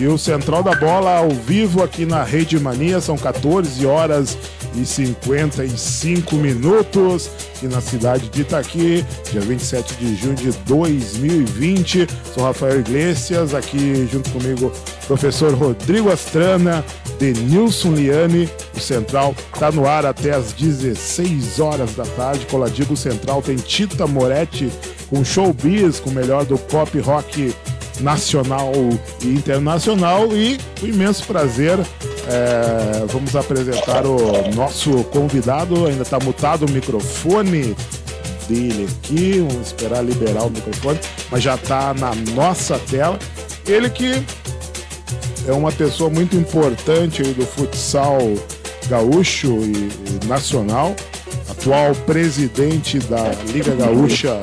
E o Central da Bola ao vivo aqui na Rede Mania, são 14 horas e 55 minutos aqui na cidade de Itaqui, dia 27 de junho de 2020. Sou Rafael Iglesias, aqui junto comigo, professor Rodrigo Astrana, Denilson Liane. O Central está no ar até às 16 horas da tarde. Coladinho do Central tem Tita Moretti com showbiz, com o melhor do pop rock nacional e internacional. E com imenso prazer, é, vamos apresentar o nosso convidado. Ainda está mutado o microfone dele aqui. Vamos esperar liberar o microfone, mas já está na nossa tela. Ele que é uma pessoa muito importante do futsal gaúcho e, e nacional, atual presidente da Liga Gaúcha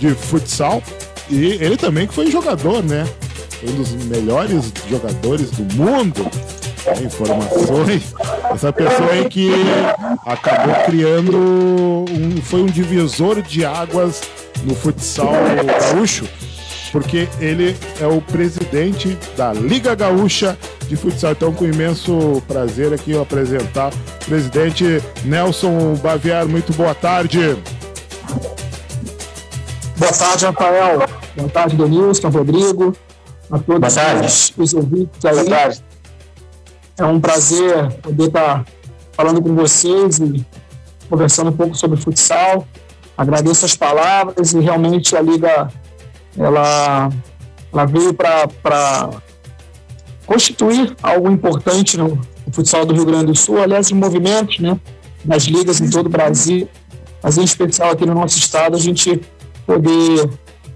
de Futsal. E ele também que foi jogador, né? Um dos melhores jogadores do mundo. Informações. Essa pessoa aí que acabou criando um, foi um divisor de águas no futsal gaúcho, porque ele é o presidente da Liga Gaúcha de Futsal. Então, com imenso prazer aqui eu apresentar o presidente Nelson Baviar. Muito boa tarde. Boa tarde, Rafael. Boa tarde, Denilson, Rodrigo, a todos os, os ouvintes aí. Boa tarde. É um prazer poder estar falando com vocês e conversando um pouco sobre futsal. Agradeço as palavras e realmente a Liga ela, ela veio para constituir algo importante no, no, futsal do Rio Grande do Sul, aliás, em movimentos né, nas ligas em todo o Brasil, mas em especial aqui no nosso estado, a gente poder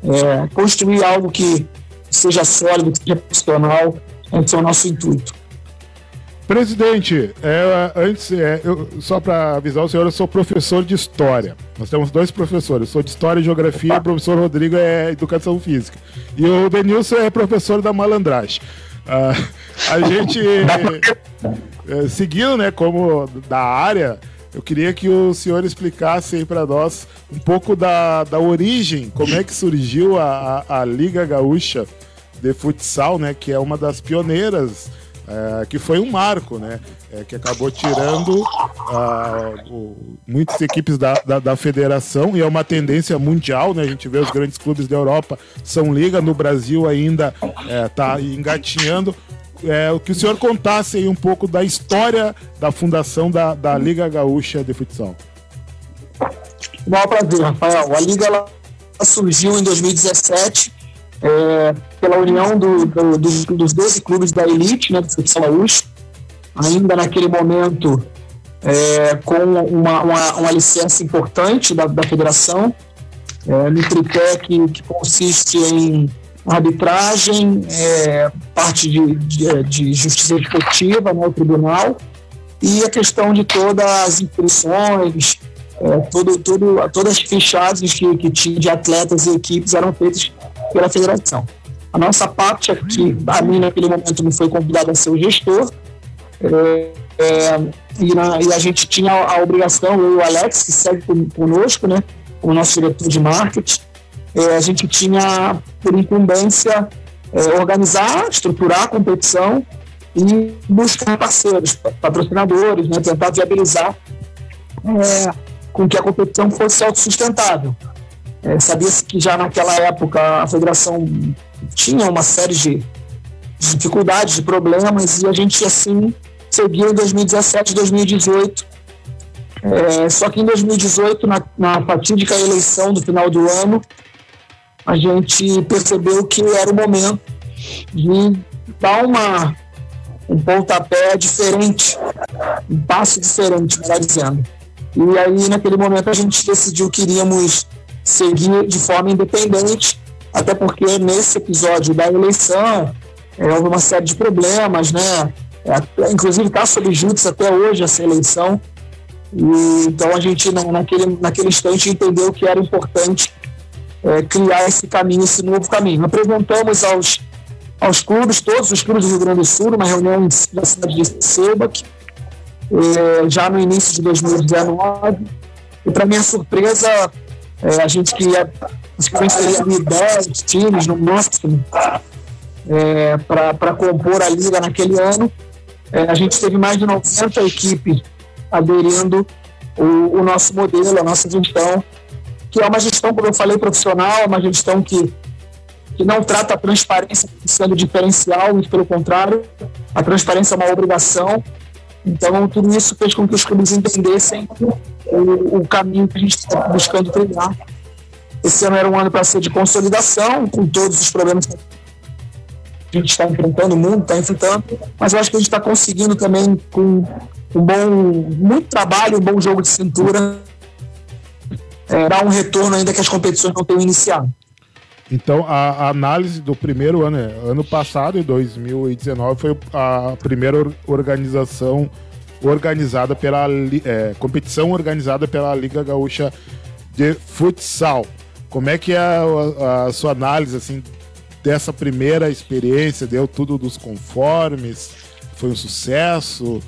é, construir algo que seja sólido, que seja profissional, esse é o nosso intuito. Presidente, é, antes, é, eu, só para avisar o senhor, eu sou professor de História. Nós temos dois professores, eu sou de História e Geografia, o professor Rodrigo é Educação Física. E o Denilson é professor da malandragem. Uh, a gente, é, seguindo, né, como da área, eu queria que o senhor explicasse aí para nós um pouco da, da origem, como é que surgiu a, a, a Liga Gaúcha de Futsal, né? Que é uma das pioneiras, é, que foi um marco, né? É, que acabou tirando uh, o, muitas equipes da, da, da, federação e é uma tendência mundial, né? A gente vê os grandes clubes da Europa são liga, no Brasil ainda está é, engatinhando é, que o senhor contasse aí um pouco da história da fundação da, da Liga Gaúcha de Futsal. Maior prazer, Rafael. A Liga ela surgiu em 2017 é, pela união do, do, dos, dos 12 clubes da elite, né, do futsal gaúcho, ainda naquele momento é, com uma, uma, uma licença importante da, da federação, é, no tripé que, que consiste em arbitragem, é, parte de, de, de, justiça esportiva, né, o tribunal, e a questão de todas as inscrições, é, todo, todo, todas as fichagens que, que tinha de atletas e equipes eram feitas pela federação. A nossa parte aqui, a mim naquele momento me foi convidada a ser o gestor, é, é, e, na, e, a gente tinha a, a obrigação, eu e o Alex, que segue conosco, né, o nosso diretor de marketing, é, a gente tinha por incumbência é, organizar, estruturar a competição e buscar parceiros, patrocinadores, né, tentar viabilizar é, com que a competição fosse autossustentável. É, Sabia-se que já naquela época a federação tinha uma série de, de dificuldades, de problemas, e a gente assim seguiu em 2017, 2018. É, só que em 2018, na, na fatídica eleição do final do ano, a gente percebeu que era o momento de dar uma, um pontapé diferente, um passo diferente, melhor dizendo. E aí, naquele momento, a gente decidiu que iríamos seguir de forma independente, até porque nesse episódio da eleição é, houve uma série de problemas, né? É, inclusive está sob júdice até hoje essa eleição. E, então a gente, naquele, naquele instante, entendeu que era importante é, criar esse caminho, esse novo caminho. Apresentamos aos, aos clubes, todos os clubes do Rio Grande do Sul, numa reunião na cidade de Sebac, é, já no início de 2019. E, para minha surpresa, é, a gente queria, acho que seria 10 times no máximo, é, para compor a liga naquele ano. É, a gente teve mais de 90 equipes aderindo o, o, nosso modelo, a nossa gestão, que é uma gestão, como eu falei, profissional, uma gestão que, que não trata a transparência sendo diferencial, e pelo contrário, a transparência é uma obrigação. Então, tudo isso fez com que os clubes entendessem o, o caminho que a gente está buscando trilhar. Esse ano era um ano para ser de consolidação, com todos os problemas que a gente está enfrentando, o mundo está enfrentando, mas eu acho que a gente está conseguindo também, com um bom, muito trabalho, um bom jogo de cintura, é, dar um retorno ainda que as competições não tenham iniciado. Então, a, análise do primeiro ano, é, ano passado, em 2019, foi a primeira organização organizada pela é, competição organizada pela Liga Gaúcha de Futsal. Como é que é a, a, sua análise assim dessa primeira experiência? Deu tudo dos conformes? Foi um sucesso?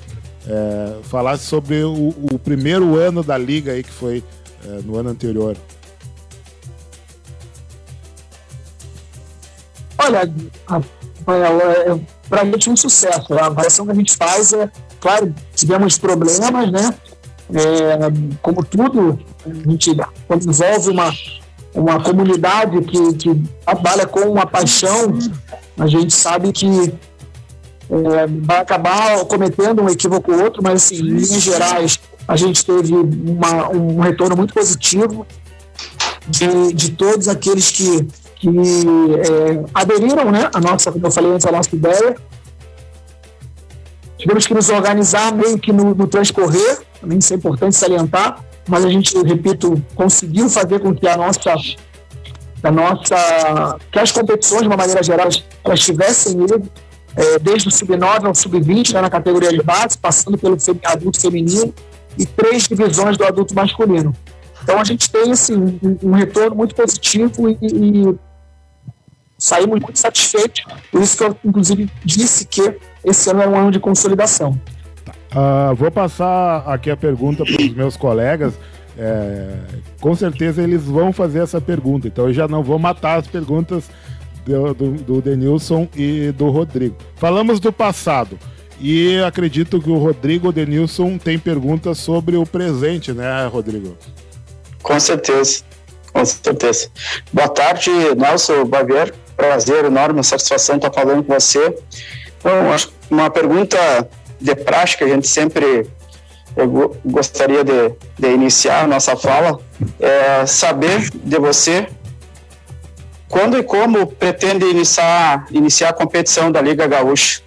É, falasse sobre o, o, primeiro ano da liga aí que foi é, no ano anterior. Olha, para a gente um sucesso. A avaliação que a gente faz é, claro, tivemos problemas, né? É, como tudo, a gente, quando envolve uma, uma comunidade que, que trabalha com uma paixão, a gente sabe que é, vai acabar cometendo um equívoco ou outro, mas assim, em linhas gerais, a gente teve uma, um retorno muito positivo de, de todos aqueles que que é, aderiram né, a nossa, como eu falei antes, a nossa ideia. Tivemos que nos organizar meio que no, no transcorrer, também isso é importante salientar, mas a gente, repito, conseguiu fazer com que a nossa, a nossa que as competições, de uma maneira geral, elas tivessem ido é, desde o sub-9 ao sub-20, né, na categoria de base, passando pelo adulto feminino e três divisões do adulto masculino. Então a gente tem assim, um, retorno muito positivo e, e saímos muito satisfeitos. Por isso que eu, inclusive, disse que esse ano é um ano de consolidação. Uh, vou passar aqui a pergunta para os meus colegas. É, com certeza eles vão fazer essa pergunta, então eu já não vou matar as perguntas do, do, do Denilson e do Rodrigo. Falamos do passado e acredito que o Rodrigo Denilson têm perguntas sobre o presente, né, Rodrigo? Com certeza, com certeza. Boa tarde, Nelson Bavier prazer enorme, satisfação estar falando com você. Então, acho uma pergunta de prática, a gente sempre eu gostaria de, de iniciar a nossa fala, é saber de você quando e como pretende iniciar, iniciar a competição da Liga Gaúcha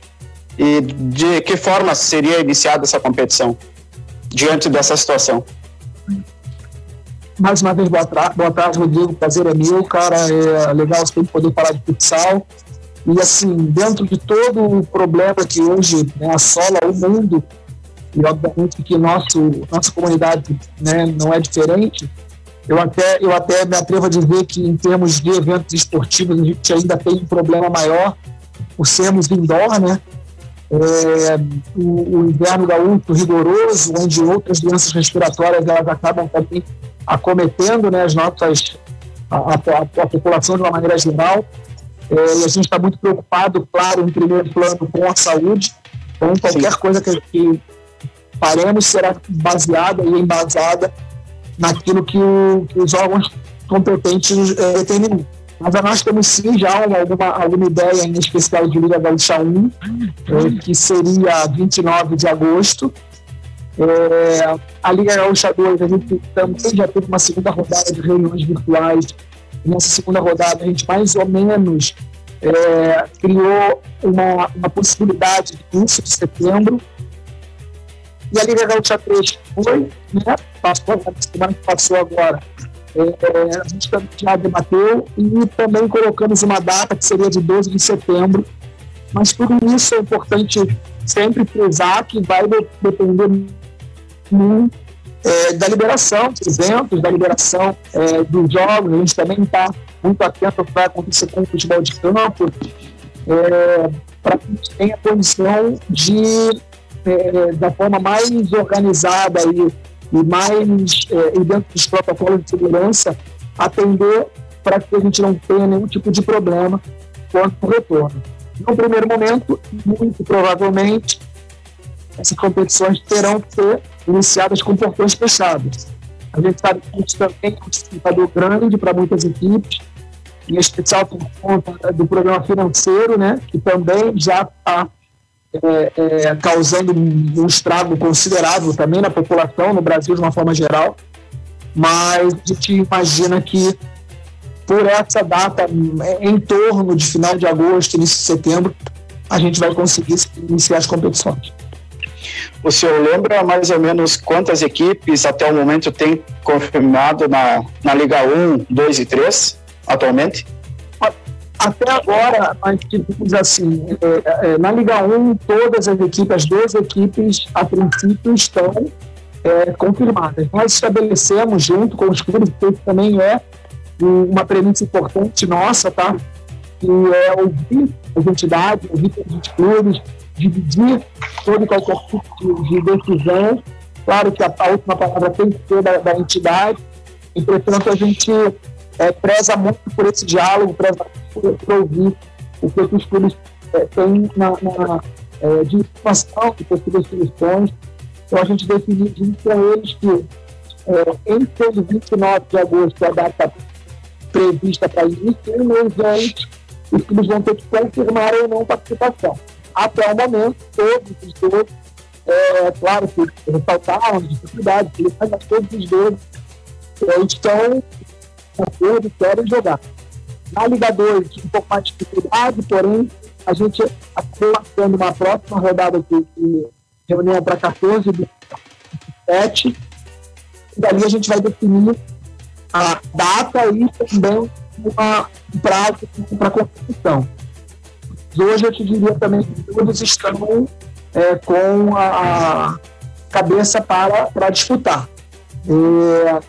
e de que forma seria iniciada essa competição diante dessa situação. Mais uma vez, boa, boa tarde, Rodrigo. Prazer é meu, cara. É legal sempre poder falar de futsal. E, assim, dentro de todo o problema que hoje né, assola o mundo, e obviamente que nosso, nossa comunidade né, não é diferente, eu até, eu até me atrevo a dizer que, em termos de eventos esportivos, a gente ainda tem um problema maior por sermos indoor, né? É, o, o, inverno gaúcho rigoroso, onde outras doenças respiratórias elas acabam também acometendo né, as nossas, a, a, a, população de uma maneira geral. É, e a gente está muito preocupado, claro, em primeiro plano, com a saúde. Então, qualquer Sim. coisa que, que faremos será baseada e embasada naquilo que, o, que os órgãos competentes é, determinam. Mas nós temos sim já uma, alguma, alguma ideia em especial de Liga Gaúcha 1, é, que seria 29 de agosto, é, a Liga Gaúcha 2, a gente também já teve uma segunda rodada de reuniões virtuais. Nessa segunda rodada, a gente mais ou menos é, criou uma, uma possibilidade de início de setembro. E a Liga Gaúcha 3 foi, né, passou, a semana que passou agora, é, a gente já debateu e também colocamos uma data que seria de 12 de setembro. Mas tudo isso é importante sempre frisar que vai depender é, da liberação dos eventos, da liberação é, dos jogos. A gente também está muito atento ao que vai acontecer com o futebol de campo, é, para que a gente tenha condição de, é, da forma mais organizada e, e mais é, e dentro dos protocolos de segurança, atender para que a gente não tenha nenhum tipo de problema quanto ao retorno. No primeiro momento, muito provavelmente, essas competições terão que ser iniciadas com portões fechados. A gente sabe que isso também é um dificultador grande para muitas equipes, em especial por conta do programa financeiro, né, que também já está é, é, causando um estrago considerável também na população, no Brasil de uma forma geral. Mas a gente imagina que por essa data, em torno de final de agosto, início de setembro, a gente vai conseguir iniciar as competições. O senhor lembra mais ou menos quantas equipes até o momento tem confirmado na, na Liga 1, 2 e 3 atualmente? Até agora, nós tivemos assim, é, é, na Liga 1, todas as equipes, as duas equipes, a princípio, estão é, confirmadas. Nós estabelecemos, junto com os clubes, que também é uma premissa importante nossa, tá? Que é ouvir as entidades, ouvir os clubes, dividir todo e qualquer tipo de, de, decisão. Claro que a, a, última palavra tem que ser da, da entidade. Entretanto, a gente é, preza muito por esse diálogo, preza por, por ouvir o que os clubes é, têm na, na é, de informação, de possíveis soluções. Então, a gente definiu junto com eles que é, entre os 29 de agosto, a data prevista para início, um mês antes, os clubes vão ter que confirmar ou não participação. Até o momento, todos os dois, é, claro que ressaltaram as dificuldades, mas todos os dois é, estão com acordo querem jogar. Na Liga 2, um pouco mais de dificuldade, porém, a gente acabou marcando uma próxima rodada de, de reunião para 14 de 7. E dali a gente vai definir a data e também uma, um prazo para competição. Hoje eu te diria também que todos estão é, com a, a, cabeça para, para disputar. É,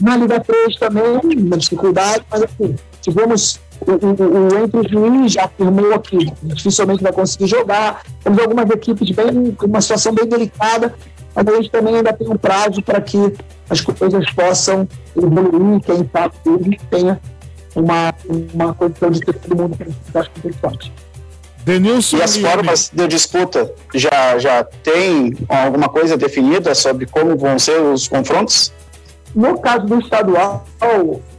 na Liga 3 também, uma dificuldade, mas assim, tivemos o, o, o Entre Juiz já afirmou que dificilmente vai conseguir jogar. Temos algumas equipes bem, com uma situação bem delicada, mas a gente também ainda tem um prazo para que as coisas possam evoluir, quem sabe ele tenha uma, uma condição de ter todo mundo para as competições. Denilson e as formas de disputa já, já tem alguma coisa definida sobre como vão ser os confrontos? No caso do estadual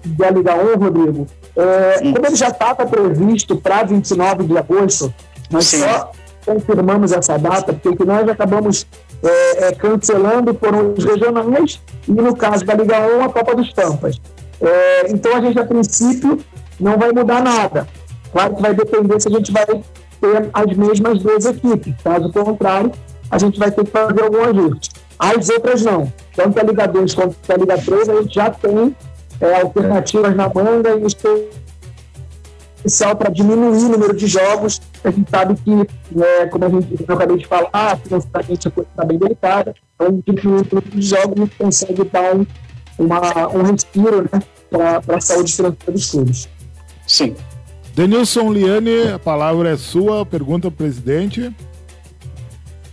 da Liga 1, Rodrigo, é, como ele já estava previsto para 29 de agosto, nós Sim. só confirmamos essa data, porque nós acabamos é, é, cancelando foram os regionais e, no caso da Liga 1, a Copa dos Pampas. É, então, a gente, a princípio, não vai mudar nada. Claro que vai depender se a gente vai ter as mesmas duas equipes. Caso contrário, a gente vai ter que fazer algum ajuste. As outras não. Tanto a Liga 2 quanto a Liga 3, a gente já tem é, alternativas na manga e especial para diminuir o número de jogos. A gente sabe que, é, como a gente eu acabei de falar, financeiramente a coisa está bem delicada. Então, diminuir o número de jogos, gente consegue dar um, uma, um respiro né, para a saúde financeira dos clubes. Sim. Denilson Liane, a palavra é sua. Pergunta ao presidente.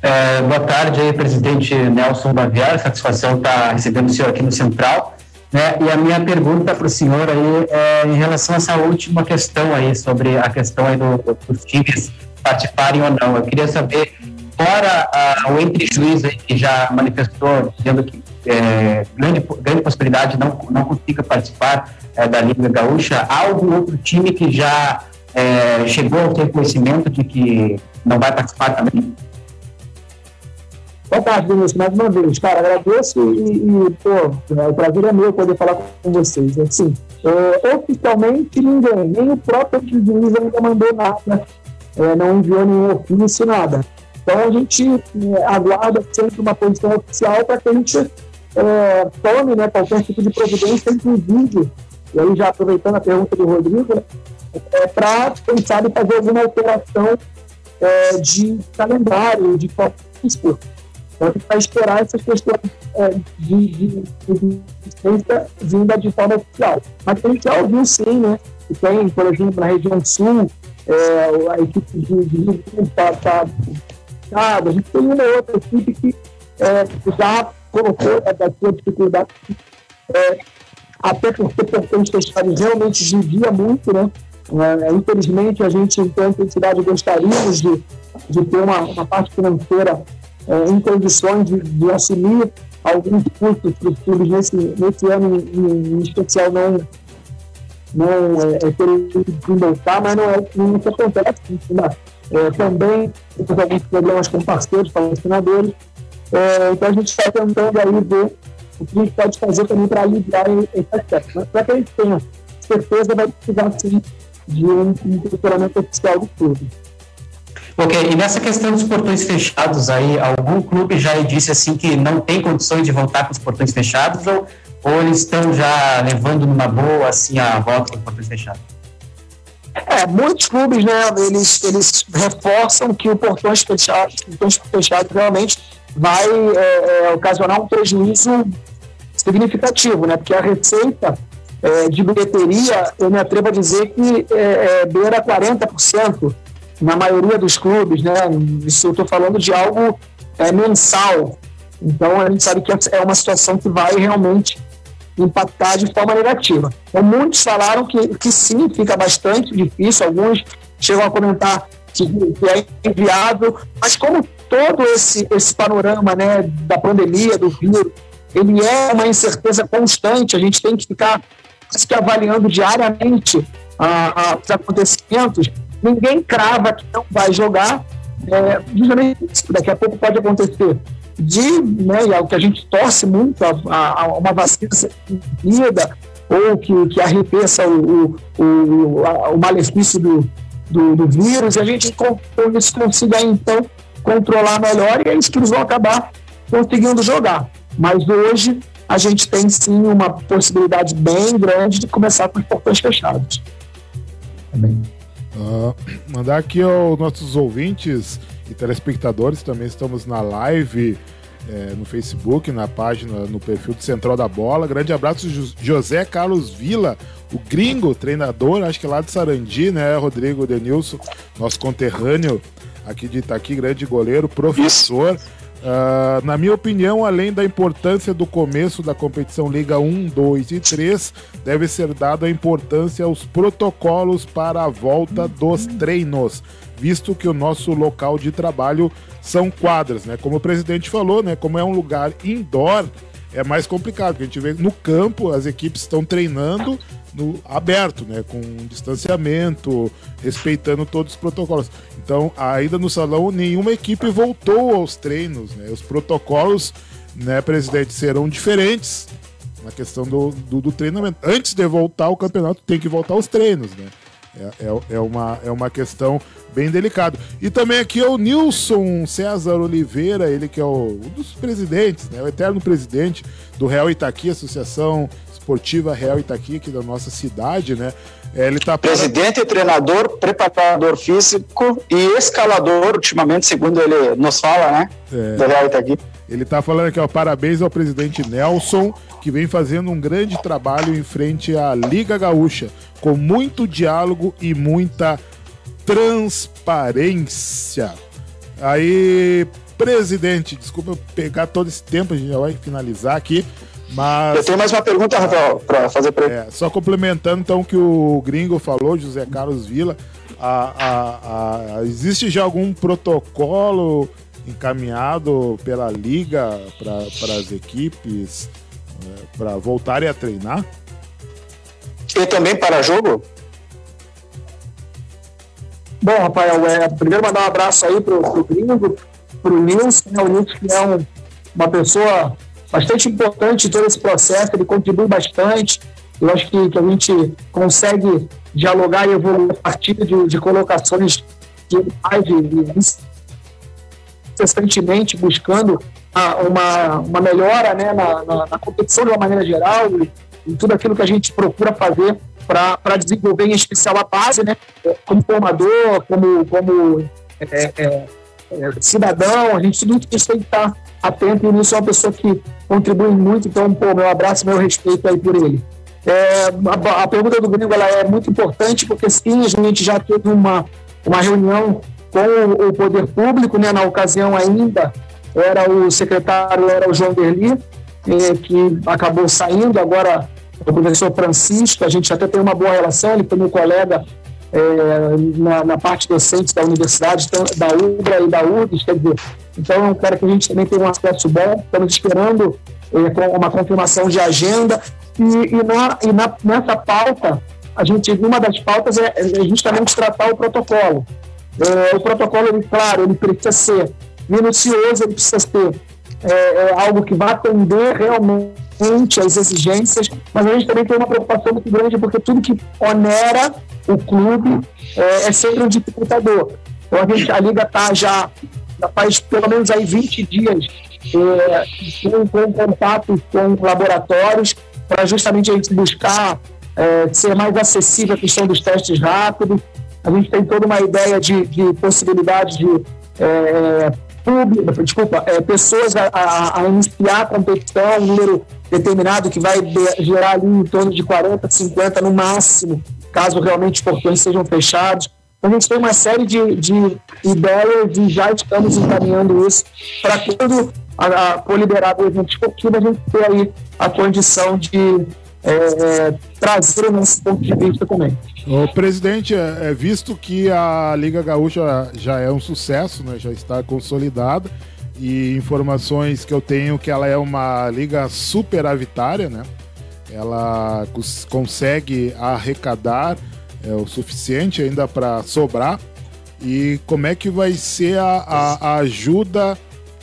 É, boa tarde aí, presidente Nelson Baviar. Satisfação estar tá recebendo o senhor aqui no Central. Né? E a minha pergunta para o senhor aí é em relação a essa última questão aí, sobre a questão aí do, dos times participarem ou não. Eu queria saber, fora a, o entre-juiz que já manifestou, dizendo que é, grande, grande possibilidade não, não consiga participar é, da Liga Gaúcha, há algum outro time que já é, chegou ao ter conhecimento de que não vai participar também? Boa tarde, Vinícius, mais uma vez. Cara, agradeço e, e pô, é, o prazer é meu poder falar com vocês. Assim, é, oficialmente, ninguém, nem o próprio juiz ainda mandou nada, é, não enviou nenhum ofício, nada. Então, a gente é, aguarda sempre uma posição oficial para que a gente é, tome né, qualquer tipo de providência, inclusive, e aí já aproveitando a pergunta do Rodrigo, né, é, para, quem sabe, fazer alguma alteração é, de calendário, de esporte. A vai esperar essas questões é, de, de, de vinda de forma oficial. Mas a gente já ouviu sim, né? Que tem, por exemplo, na região sul, é, a equipe de, de está tá, tá, a gente tem uma outra equipe que é, já colocou é, da sua dificuldade, é, até porque portões fechados realmente judia muito, né? É, infelizmente, a gente, enquanto entidade, gostaríamos de, de ter uma, uma parte financeira é, em condições de, de assumir alguns custos clubes nesse, nesse ano em, em especial não não é, é querer desembolsar, mas não é o que acontece. Ainda, é, também temos alguns problemas com parceiros, patrocinadores. É, então a gente está tentando aí ver o que a gente pode fazer também para aliviar esse aspecto. Mas para que a gente tenha certeza, vai precisar sim de um, um oficial do clube. Ok, e nessa questão dos portões fechados aí, algum clube já disse assim que não tem condições de voltar com os portões fechados ou, ou eles estão já levando numa boa assim a volta com os portões fechados? É, muitos clubes, né, eles, eles reforçam que o portões fechados, portões realmente vai é, é, ocasionar um prejuízo significativo, né, porque a receita é, de bilheteria, eu me atrevo a dizer que é, é beira 40% na maioria dos clubes, né? Isso eu estou falando de algo é, mensal. Então a gente sabe que é uma situação que vai realmente impactar de forma negativa. Então, muitos falaram que, que sim, fica bastante difícil, alguns chegam a comentar que, que é enviado, mas como todo esse, esse panorama né, da pandemia, do vírus, ele é uma incerteza constante, a gente tem que ficar avaliando diariamente ah, ah, os acontecimentos, ninguém crava que não vai jogar. É, justamente daqui a pouco pode acontecer de, né, e é o que a gente torce muito, a, a, a uma vacina ser ou que, que arrefeça o, o, o, o malefício do, do, do, vírus, e a gente com, com isso consiga então controlar melhor e é isso que eles vão acabar conseguindo jogar. Mas hoje a gente tem sim uma possibilidade bem grande de começar com os portões fechados. Também. Uh, mandar aqui aos nossos ouvintes e telespectadores, também estamos na live é, no Facebook, na página, no perfil do Central da Bola. Grande abraço, José Carlos Vila, o gringo, treinador, acho que lá de Sarandi, né, Rodrigo Denilson, nosso conterrâneo aqui de Itaqui, grande goleiro, professor. Uh, na minha opinião, além da importância do começo da competição Liga 1, 2 e 3, deve ser dada a importância aos protocolos para a volta dos treinos, visto que o nosso local de trabalho são quadras, né? Como o presidente falou, né? Como é um lugar indoor, é mais complicado, porque a gente vê no campo, as equipes estão treinando no aberto, né, com distanciamento, respeitando todos os protocolos. Então, ainda no salão, nenhuma equipe voltou aos treinos, né? Os protocolos, né, presidente, serão diferentes na questão do, do, do treinamento. Antes de voltar ao campeonato, tem que voltar aos treinos, né? É, é, é, uma, é uma questão bem delicada. E também aqui é o Nilson César Oliveira, ele que é o, um dos presidentes, né, o eterno presidente do Real Itaqui, Associação Esportiva Real Itaqui, aqui da nossa cidade, né? É, ele tá Presidente, para... treinador, preparador físico e escalador, ultimamente, segundo ele nos fala, né? É. Do Real Itaqui. Ele está falando aqui, ó, parabéns ao presidente Nelson, que vem fazendo um grande trabalho em frente à Liga Gaúcha, com muito diálogo e muita transparência. Aí, presidente, desculpa eu pegar todo esse tempo, a gente já vai finalizar aqui. Mas, eu tenho mais uma pergunta, Rafael, para fazer para é, Só complementando então o que o gringo falou, José Carlos Vila, a, a, a, existe já algum protocolo encaminhado pela liga para as equipes é, para voltarem a treinar? E também para jogo? Bom, Rafael, é, primeiro mandar um abraço aí pro, pro gringo, pro Nilson, né, o Nilson que é um, uma pessoa bastante importante todo esse processo, ele contribui bastante. Eu acho que, que a gente consegue dialogar e evoluir a partir de, de colocações que ele faz incessantemente buscando a, uma, uma melhora né, na, na, na, competição de uma maneira geral e, e tudo aquilo que a gente procura fazer para desenvolver, em especial a base, né, como formador, como, como é, é, é, cidadão, a gente tudo isso tem que estar atento e nisso é uma pessoa que contribui muito, então, pô, meu abraço, meu respeito aí por ele. É, a, a, pergunta do Gringo ela é muito importante, porque sim, a gente já teve uma, uma reunião com o, poder público, né, na ocasião ainda, era o secretário, era o João Derli, é, que acabou saindo, agora o professor Francisco, a gente até tem uma boa relação, ele foi meu colega é, na, na, parte docente da universidade, então, da UBRA e da URGS, quer dizer, então eu quero que a gente também tenha um acesso bom, estamos esperando é, uma confirmação de agenda, e, e, na, e na, nessa pauta, a gente, uma das pautas é, é justamente tratar o protocolo. É, o protocolo, ele, claro, ele precisa ser minucioso, ele precisa ser é, é, algo que vai atender realmente às exigências, mas a gente também tem uma preocupação muito grande, porque tudo que onera o clube é, é sempre um dificultador. Então a, gente, a Liga está já, já faz pelo menos aí 20 dias é, com, com contatos com laboratórios para justamente a gente buscar é, ser mais acessível a questão dos testes rápidos. A gente tem toda uma ideia de, de possibilidade de é, público, desculpa, é, pessoas a, a, a, iniciar a competição, um número determinado que vai gerar ali em torno de 40, 50 no máximo, caso realmente os portões sejam fechados. Então, a gente tem uma série de, de ideias e já estamos encaminhando isso para quando a, a, for liberado o evento esportivo, a gente ter aí a condição de é, é, trazer o nosso ponto de vista também. O presidente, é, é visto que a Liga Gaúcha já é um sucesso, né, já está consolidada, e informações que eu tenho que ela é uma liga superavitária, né? Ela consegue arrecadar é, o suficiente ainda para sobrar. E como é que vai ser a, a, a ajuda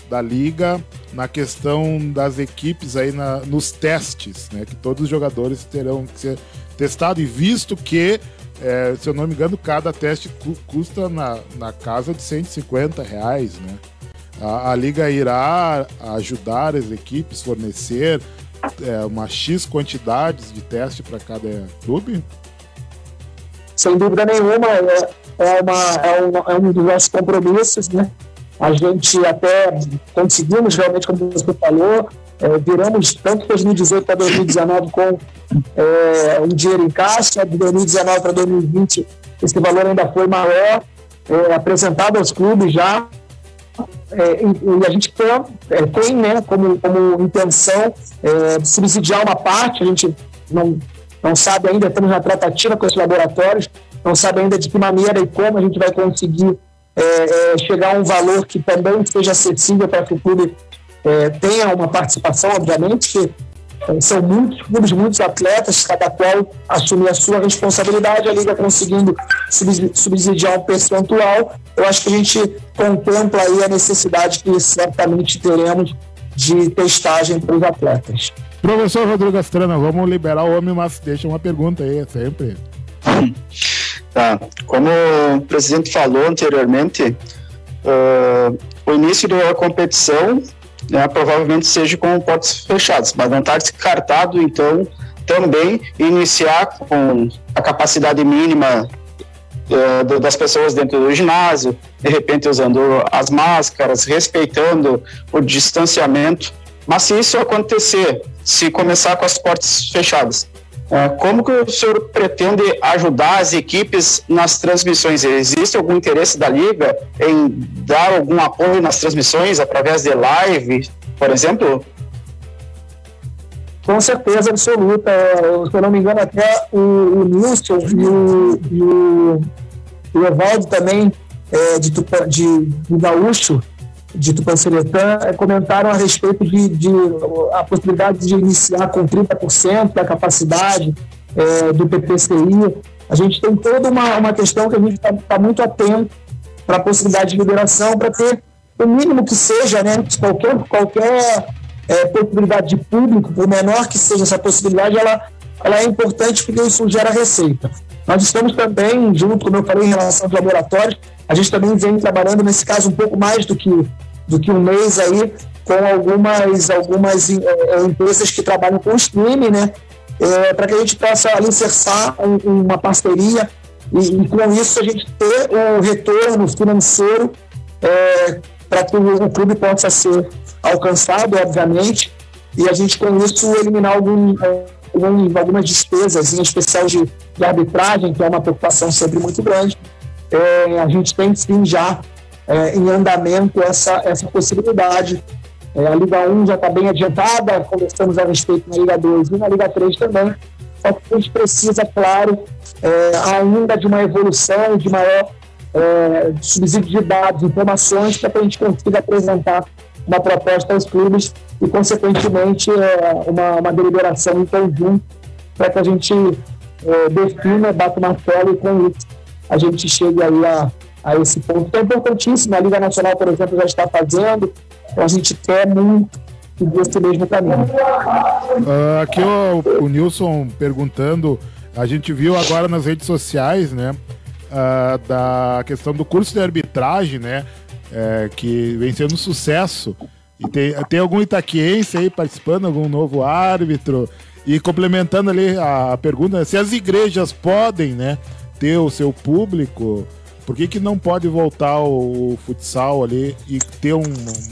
da liga na questão das equipes aí na, nos testes, né? Que todos os jogadores terão que ser testados e visto que, é, se eu não me engano, cada teste cu custa na, na casa de 150 reais, né? A, a liga irá ajudar as equipes, fornecer é, uma X quantidades de teste para cada clube? Sem dúvida nenhuma, é, é, uma, é, uma, é um dos nossos compromissos, né? A gente até conseguimos realmente, como você falou, é, viramos tanto 2018 para 2019 com é, um dinheiro em caixa, de 2019 para 2020 esse valor ainda foi maior, é, apresentado aos clubes já, é, e, e, a gente tem, é, tem né, como, como intenção é, subsidiar uma parte, a gente não, não sabe ainda, estamos na tratativa com esses laboratórios, não sabe ainda de que maneira e como a gente vai conseguir é, é, chegar a um valor que também seja acessível para que o clube é, tenha uma participação, obviamente, que é, são muitos clubes, muitos atletas, cada qual assume a sua responsabilidade, a Liga conseguindo subsidiar um percentual. Eu acho que a gente contempla aí a necessidade que certamente teremos de testagem para os atletas. Professor Rodrigo Astrana, vamos liberar o homem, mas deixa uma pergunta aí, sempre. Tá. Como o presidente falou anteriormente, uh, o início da competição né, provavelmente seja com portas fechadas, mas não está descartado, então, também iniciar com a capacidade mínima uh, das pessoas dentro do ginásio, de repente usando as máscaras, respeitando o distanciamento. Mas se isso acontecer, se começar com as portas fechadas, é, como que o senhor pretende ajudar as equipes nas transmissões? Existe algum interesse da Liga em dar algum apoio nas transmissões através de live, por exemplo? Com certeza absoluta. Se eu não me engano, até o, o Nilson e o, e o, o Evaldo também, é, de, de, de Gaúcho, de Tupanciretã é, comentaram a respeito de, de, a possibilidade de iniciar com 30% da capacidade é, do PPCI. A gente tem toda uma, uma questão que a gente está tá muito atento para a possibilidade de liberação, para ter o mínimo que seja, né, qualquer, qualquer é, possibilidade de público, por menor que seja essa possibilidade, ela, ela é importante porque isso gera receita. Nós estamos também, junto, como eu falei, em relação aos laboratórios, a gente também vem trabalhando, nesse caso, um pouco mais do que, do que um mês aí, com algumas, algumas é, empresas que trabalham com streaming, né? É, para que a gente possa alicerçar um, uma parceria e, e, com isso a gente ter o retorno financeiro é, para que o, o, clube possa ser alcançado, obviamente, e a gente com isso eliminar algum, algum algumas despesas, em especial de, de arbitragem, que é uma preocupação sempre muito grande, é, a gente tem sim já é, em andamento essa, essa possibilidade. É, a Liga 1 já está bem adiantada, conversamos a respeito na Liga 2 e na Liga 3 também. Só que a gente precisa, claro, é, ainda de uma evolução, de maior é, subsídio de dados, informações, para que a gente consiga apresentar uma proposta aos clubes e, consequentemente, é, uma, uma deliberação em conjunto para que a gente é, defina, bata o martelo e com isso a gente chegue aí a, a esse ponto. Então, é importantíssimo, a Liga Nacional, por exemplo, já está fazendo, então a gente quer muito seguir esse mesmo caminho. Uh, aqui o, o Nilson perguntando, a gente viu agora nas redes sociais, né, uh, da questão do curso de arbitragem, né, é, que vem sendo um sucesso. E tem, tem algum itaquiense aí participando, algum novo árbitro? E complementando ali a pergunta, se as igrejas podem, né, ter o seu público, por que, que não pode voltar o, futsal ali e ter um,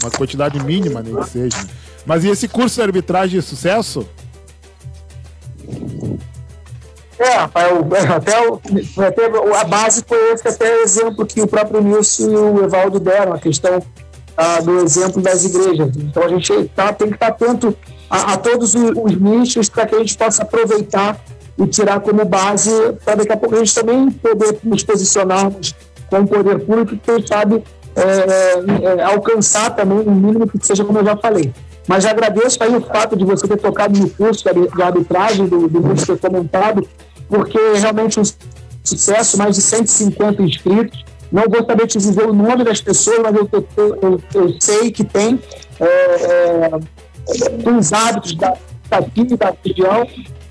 uma quantidade mínima, nem que seja? Mas e esse curso de arbitragem de sucesso? É, Rafael, até, o, até a base foi esse até o exemplo que o próprio Nilson e o Evaldo deram, a questão ah, do exemplo das igrejas. Então a gente tá, tem que estar atento a, a todos os, os nichos para que a gente possa aproveitar e tirar como base para daqui a pouco a gente também poder nos posicionarmos com o poder público, quem sabe é, é, é, alcançar também o mínimo que seja, como eu já falei. Mas agradeço aí o fato de você ter tocado no curso de arbitragem, do, do curso ter comentado, porque realmente um sucesso, mais de 150 inscritos. Não vou saber te dizer o nome das pessoas, mas eu, eu, eu, eu sei que tem é, é, uns hábitos da, daqui da região,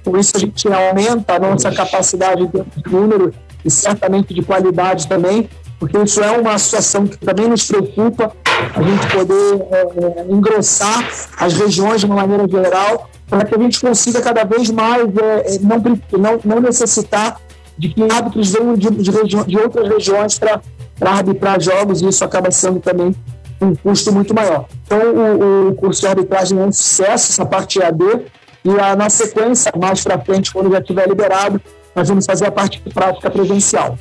por isso a gente aumenta a nossa capacidade de número e certamente de qualidade também, porque isso é uma situação que também nos preocupa, a gente poder é, é, engrossar as regiões de uma maneira geral, para que a gente consiga cada vez mais é, é não, não, não necessitar de que árbitros venham de, de, de outras regiões para arbitrar jogos, e isso acaba sendo também um custo muito maior. Então, o, o curso de arbitragem é um sucesso, essa parte EAD, e a, na sequência, mais para frente, quando já estiver liberado, nós vamos fazer a parte prática presencial.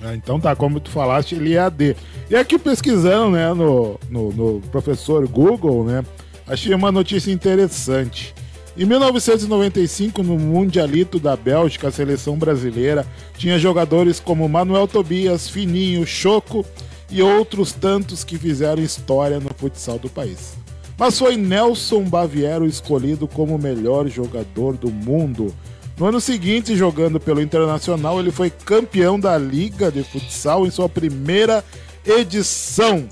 Ah, então tá, como tu falaste, ele é AD. E aqui pesquisando, né, no, no, no professor Google, né, achei uma notícia interessante. Em 1995, no Mundialito da Bélgica, a seleção brasileira tinha jogadores como Manuel Tobias, Fininho, Choco e outros tantos que fizeram história no futsal do país. Mas foi Nelson Baviero escolhido como melhor jogador do mundo no ano seguinte, jogando pelo Internacional, ele foi campeão da Liga de Futsal em sua primeira edição.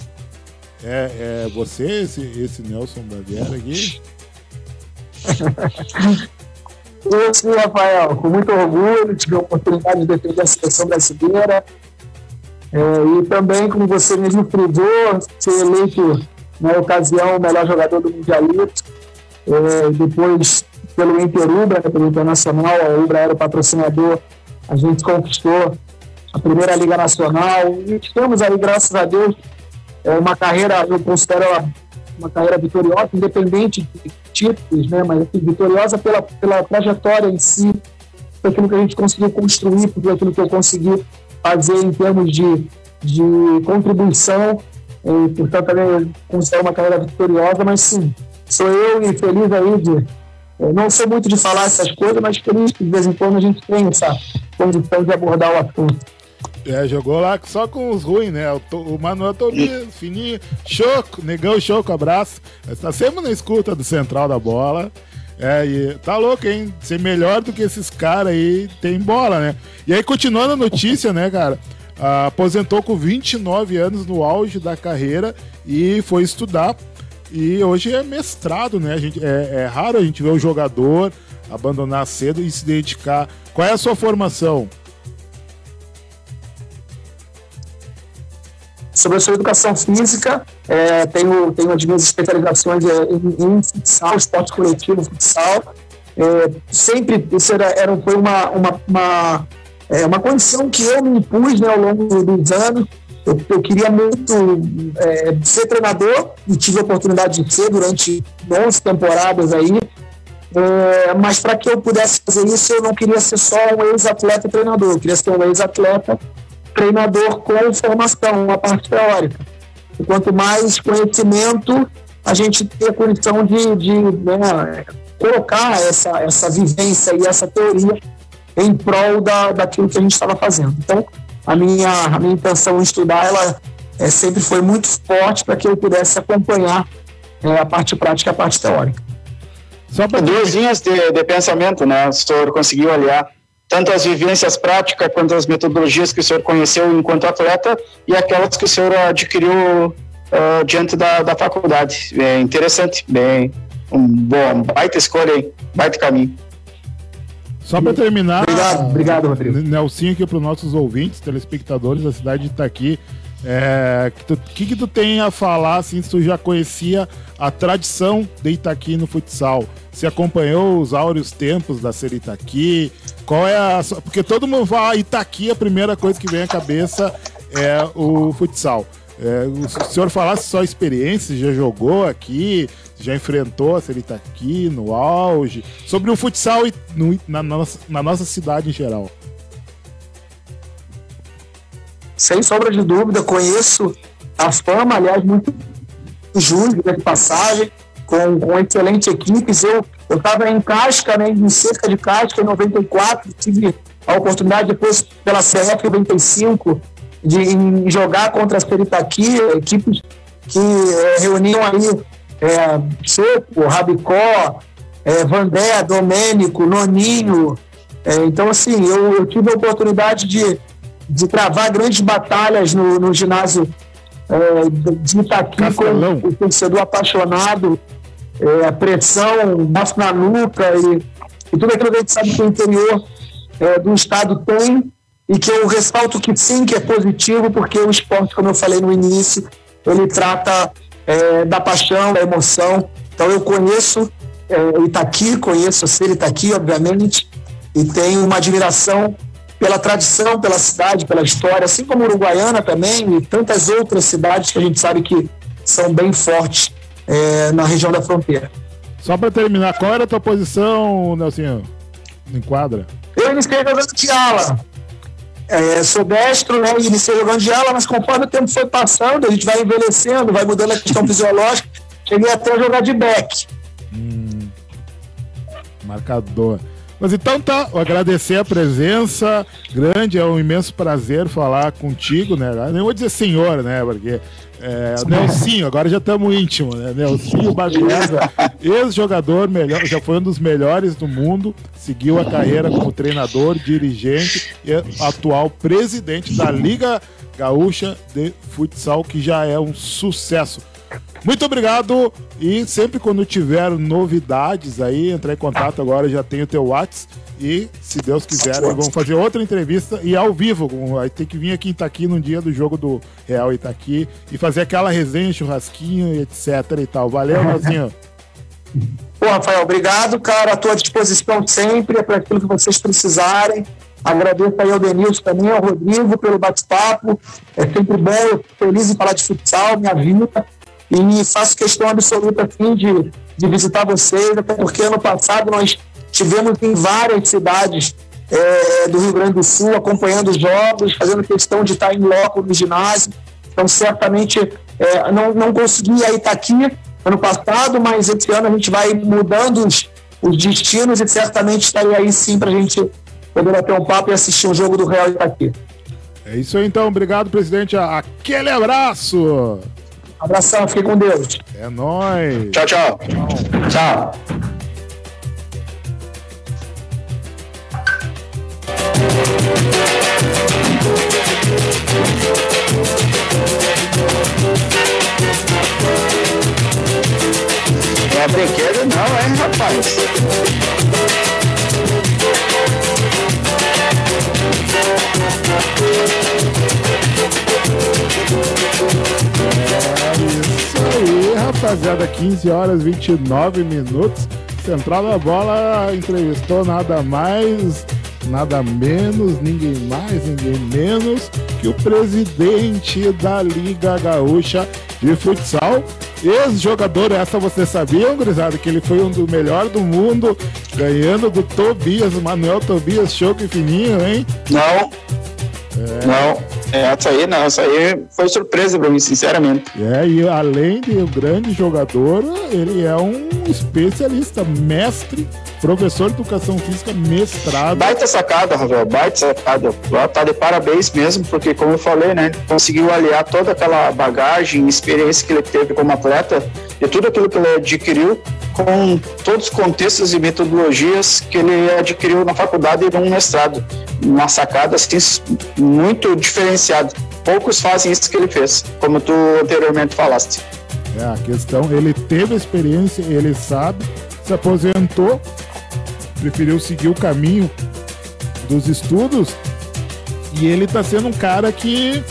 É, é você, esse, esse Nelson Baviera aqui? Eu sim, Rafael, com muito orgulho, tive a oportunidade de defender a seleção brasileira. É, e também, como você mesmo frisou, ser eleito na ocasião o melhor jogador do Mundialito. É, depois pelo Interubra, né, pelo Internacional, a Ubra era o patrocinador, a gente conquistou a primeira Liga Nacional e temos aí, graças a Deus, é uma carreira, eu considero uma carreira vitoriosa, independente de títulos, né, mas assim, vitoriosa pela, pela trajetória em si, por aquilo que a gente conseguiu construir, por aquilo que eu consegui fazer em termos de, de contribuição, e, portanto, também considero uma carreira vitoriosa, mas sim, sou eu e feliz aí de eu não sou muito de falar essas coisas, mas feliz que de vez em quando a gente tem essa condição de abordar o assunto. É, jogou lá só com os ruins, né? O, o Manuel Tobias, fininho, Choco, negão Choco, abraço. Está sempre na escuta do central da bola. É, e tá louco, hein? Ser melhor do que esses caras aí tem bola, né? E aí, continuando a notícia, né, cara? Aposentou com 29 anos no auge da carreira e foi estudar e hoje é mestrado, né? A gente, é, é raro a gente ver o jogador abandonar cedo e se dedicar. Qual é a sua formação? Sobre a sua educação física, é, tenho, tenho as minhas especializações é, em, em futsal, esporte coletivo, futsal. É, sempre isso era, era, foi uma, uma, uma, é, uma condição que eu me impus né, ao longo dos anos eu, eu queria muito é, ser treinador e tive a oportunidade de ser durante 11 temporadas aí. É, mas para que eu pudesse fazer isso, eu não queria ser só um ex-atleta treinador, eu queria ser um ex-atleta treinador com formação, uma parte teórica. E quanto mais conhecimento, a gente tem a condição de, de né, colocar essa, essa vivência e essa teoria em prol da, daquilo que a gente estava fazendo. Então, a minha, a minha intenção em estudar, ela é, sempre foi muito forte para que eu pudesse acompanhar é, a parte prática e a parte teórica. Só para duas linhas de, de pensamento, né? O senhor conseguiu aliar tanto as vivências práticas quanto as metodologias que o senhor conheceu enquanto atleta e aquelas que o senhor adquiriu uh, diante da, da faculdade. É interessante, bem, um bom, baita escolha aí, baita caminho. Só para terminar, obrigado, obrigado, Rodrigo. Nelsinho aqui para os nossos ouvintes, telespectadores da cidade de Itaqui. É, que, tu, que, que tu tem a falar, assim, se tu já conhecia a tradição de Itaqui no futsal? Se acompanhou os áureos tempos da Série Itaqui? Qual é a... Porque todo mundo fala Itaqui, a primeira coisa que vem à cabeça é o futsal. É, o senhor falasse só experiência, já jogou aqui, já enfrentou a Série Itaqui no auge, sobre o futsal no, na, nossa, na nossa cidade em geral sem sombra de dúvida, conheço a fama, aliás, muito justo de passagem, com, com excelentes equipes. Eu estava em Casca, né, em cerca de Casca, em 94, tive a oportunidade depois pela CF 95 de jogar contra as Peritaqui, equipes que é, reuniam aí é, Seco, Rabicó, é, Vandé, Domênico, Noninho. É, então, assim, eu, eu tive a oportunidade de de travar grandes batalhas no, no ginásio é, de Itaqui Castelão. com o torcedor apaixonado, é, a pressão, bafo na nuca e, e, tudo aquilo que a gente sabe que o interior é, do estado tem e que eu ressalto que sim, que é positivo, porque o esporte, como eu falei no início, ele trata é, da paixão, da emoção. Então eu conheço é, Itaqui, conheço a Ser Itaqui, obviamente, e tenho uma admiração pela tradição, pela cidade, pela história, assim como Uruguaiana também e tantas outras cidades que a gente sabe que são bem fortes é, na região da fronteira. Só para terminar, qual era a tua posição, Nelsinho? Em quadra? Eu iniciei jogando de ala. É, sou destro, né? Iniciei jogando de ala, mas conforme o tempo foi passando, a gente vai envelhecendo, vai mudando a questão fisiológica. Cheguei até a jogar de back. Hum, marcador. Mas então tá, agradecer a presença grande, é um imenso prazer falar contigo, né? Eu nem vou dizer senhor, né? Porque é, Nelsinho, agora já estamos íntimos, né? Nelsinho Bagueza, ex-jogador, melhor, já foi um dos melhores do mundo, seguiu a carreira como treinador, dirigente e atual presidente da Liga Gaúcha de Futsal, que já é um sucesso. Muito obrigado e sempre quando tiver novidades aí, entrar em contato agora, já tenho o teu WhatsApp e, se Deus quiser, vamos fazer outra entrevista e ao vivo. Aí tem que vir aqui em Itaqui no dia do jogo do Real Itaqui e fazer aquela resenha, churrasquinho, etc e tal. Valeu, Nelzinho. Pô, Rafael, obrigado, cara. À tua disposição sempre, é para aquilo que vocês precisarem. Agradeço aí ao Denilson também, ao Rodrigo pelo bate-papo. É sempre bom, feliz em falar de futsal, minha vida. E faço questão absoluta assim, de, de visitar vocês, até porque ano passado nós tivemos em várias cidades é, do Rio Grande do Sul acompanhando os jogos, fazendo questão de estar em loco no ginásio. Então, certamente, é, não, não consegui estar tá aqui ano passado, mas esse ano a gente vai mudando os, os destinos e certamente estarei aí sim para a gente poder bater um papo e assistir um jogo do Real Itaqui. É isso aí então, obrigado presidente, aquele abraço! Abração, fique com Deus. É nóis. Tchau, tchau. Tchau. É brinquedo não, é, rapaz? Rapaziada, 15 horas 29 minutos. Central da Bola entrevistou nada mais, nada menos, ninguém mais, ninguém menos que o presidente da Liga Gaúcha de Futsal. Ex-jogador, essa você sabia, gurizada, que ele foi um dos melhores do mundo, ganhando do Tobias, Manuel Tobias, show que fininho, hein? Não. É. Não, essa aí não, essa aí foi surpresa para mim, sinceramente. É, e além de um grande jogador, ele é um especialista, mestre, professor de educação física, mestrado. Baita sacada, Rafael, baita sacada. Tá de parabéns mesmo, porque como eu falei, né, conseguiu aliar toda aquela bagagem, experiência que ele teve como atleta e tudo aquilo que ele adquiriu com todos os contextos e metodologias que ele adquiriu na faculdade e no mestrado. Uma sacada assim, muito diferenciada. Poucos fazem isso que ele fez, como tu anteriormente falaste. É, a questão, ele teve experiência, ele sabe, se aposentou, preferiu seguir o caminho dos estudos e ele está sendo um cara que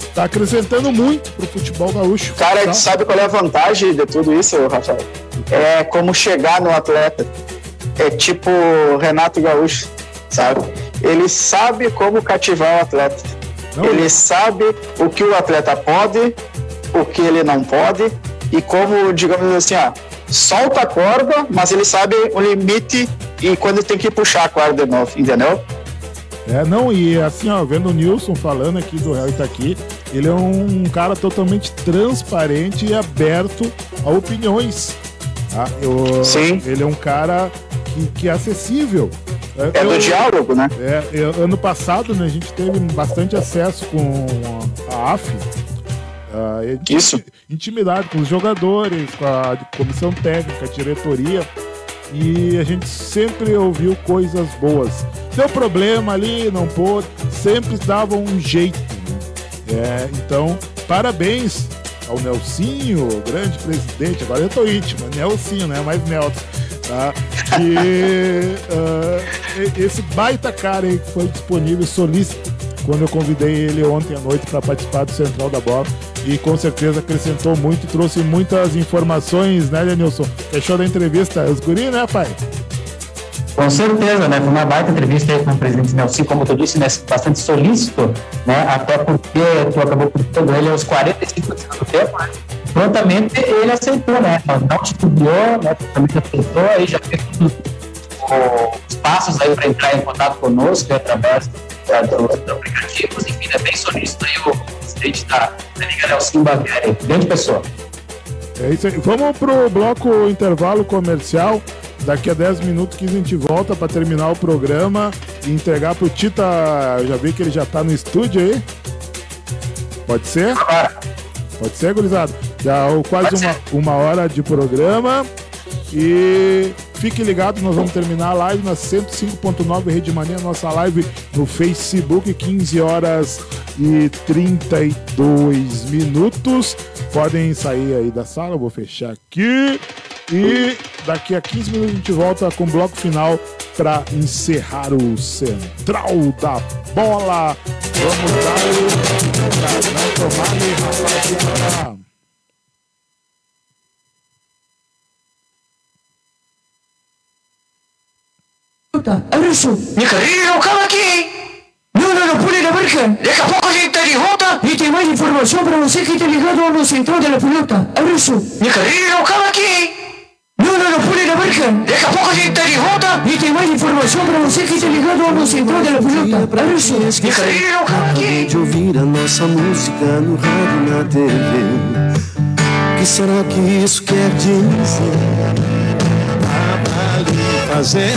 está acrescentando muito pro futebol gaúcho. Cara, tá? sabe qual é a vantagem de tudo isso, Rafael? É como chegar no atleta. É tipo Renato Gaúcho, sabe? Ele sabe como cativar o atleta. Não. Ele sabe o que o atleta pode, o que ele não pode e como, digamos assim, ó, solta a corda, mas ele sabe o limite e quando tem que puxar a corda de novo, entendeu? É, não, e assim, ó, vendo o Nilson falando aqui do Real Itaqui, ele é um cara totalmente transparente e aberto a opiniões. Tá? Eu, Sim. Ele é um cara que, que é acessível. É do diálogo, né? É, eu, ano passado, né, a gente teve bastante acesso com a AF. Uh, Isso. Intimidade com os jogadores, com a comissão técnica, a diretoria. E a gente sempre ouviu coisas boas. Deu problema ali, não pôde, sempre dava um jeito. Né? É, então, parabéns ao Nelsinho, grande presidente. Agora eu tô íntimo, é Nelsinho, né? Mais Nelson. Tá? E uh, esse baita cara aí que foi disponível, solícito, quando eu convidei ele ontem à noite para participar do Central da Bola. E com certeza acrescentou muito, trouxe muitas informações, né, Denilson? Fechou da entrevista. Os guri, né, pai? Com certeza, né? Foi uma baita entrevista aí com o presidente Nelson, como tu disse, né? Bastante solícito, né? Até porque tu acabou curtindo ele aos 45 do tempo, né? Prontamente ele aceitou, né? Não estudiou, né? Também aceitou, aí já fez os passos aí para entrar em contato conosco através dos aplicativos, enfim, é bem solícito aí o presidente da, da Liga Nelson Baviera, grande pessoa. É isso aí. Vamos pro bloco intervalo comercial. Daqui a 10 minutos que a gente volta para terminar o programa e entregar pro Tita. Eu já vi que ele já tá no estúdio aí. Pode ser? Pode ser, gurizada? Já quase uma, uma hora de programa. E fique ligado, nós vamos terminar a live na 105.9 Rede Mania, nossa live no Facebook, 15 horas e 32 minutos. Podem sair aí da sala, eu vou fechar aqui. E daqui a 15 minutos a gente volta com o bloco final para encerrar o Central da Bola. Vamos dar o. Tomar. Adesso mi carrera cala aqui! Não, não, não pule la verga. Daqui a pouco a gente tá de volta e tem mais informação para você que tá ligado no central da pelota. Adesso mi carrera cala aqui! La. Daqui a pouco a gente tá de volta e tem mais informação para você que tá ligado no central da pelota. Adesso mi carrera cala aqui! de ouvir a nossa música no rádio na TV. O que será que isso quer dizer? Ali fazendo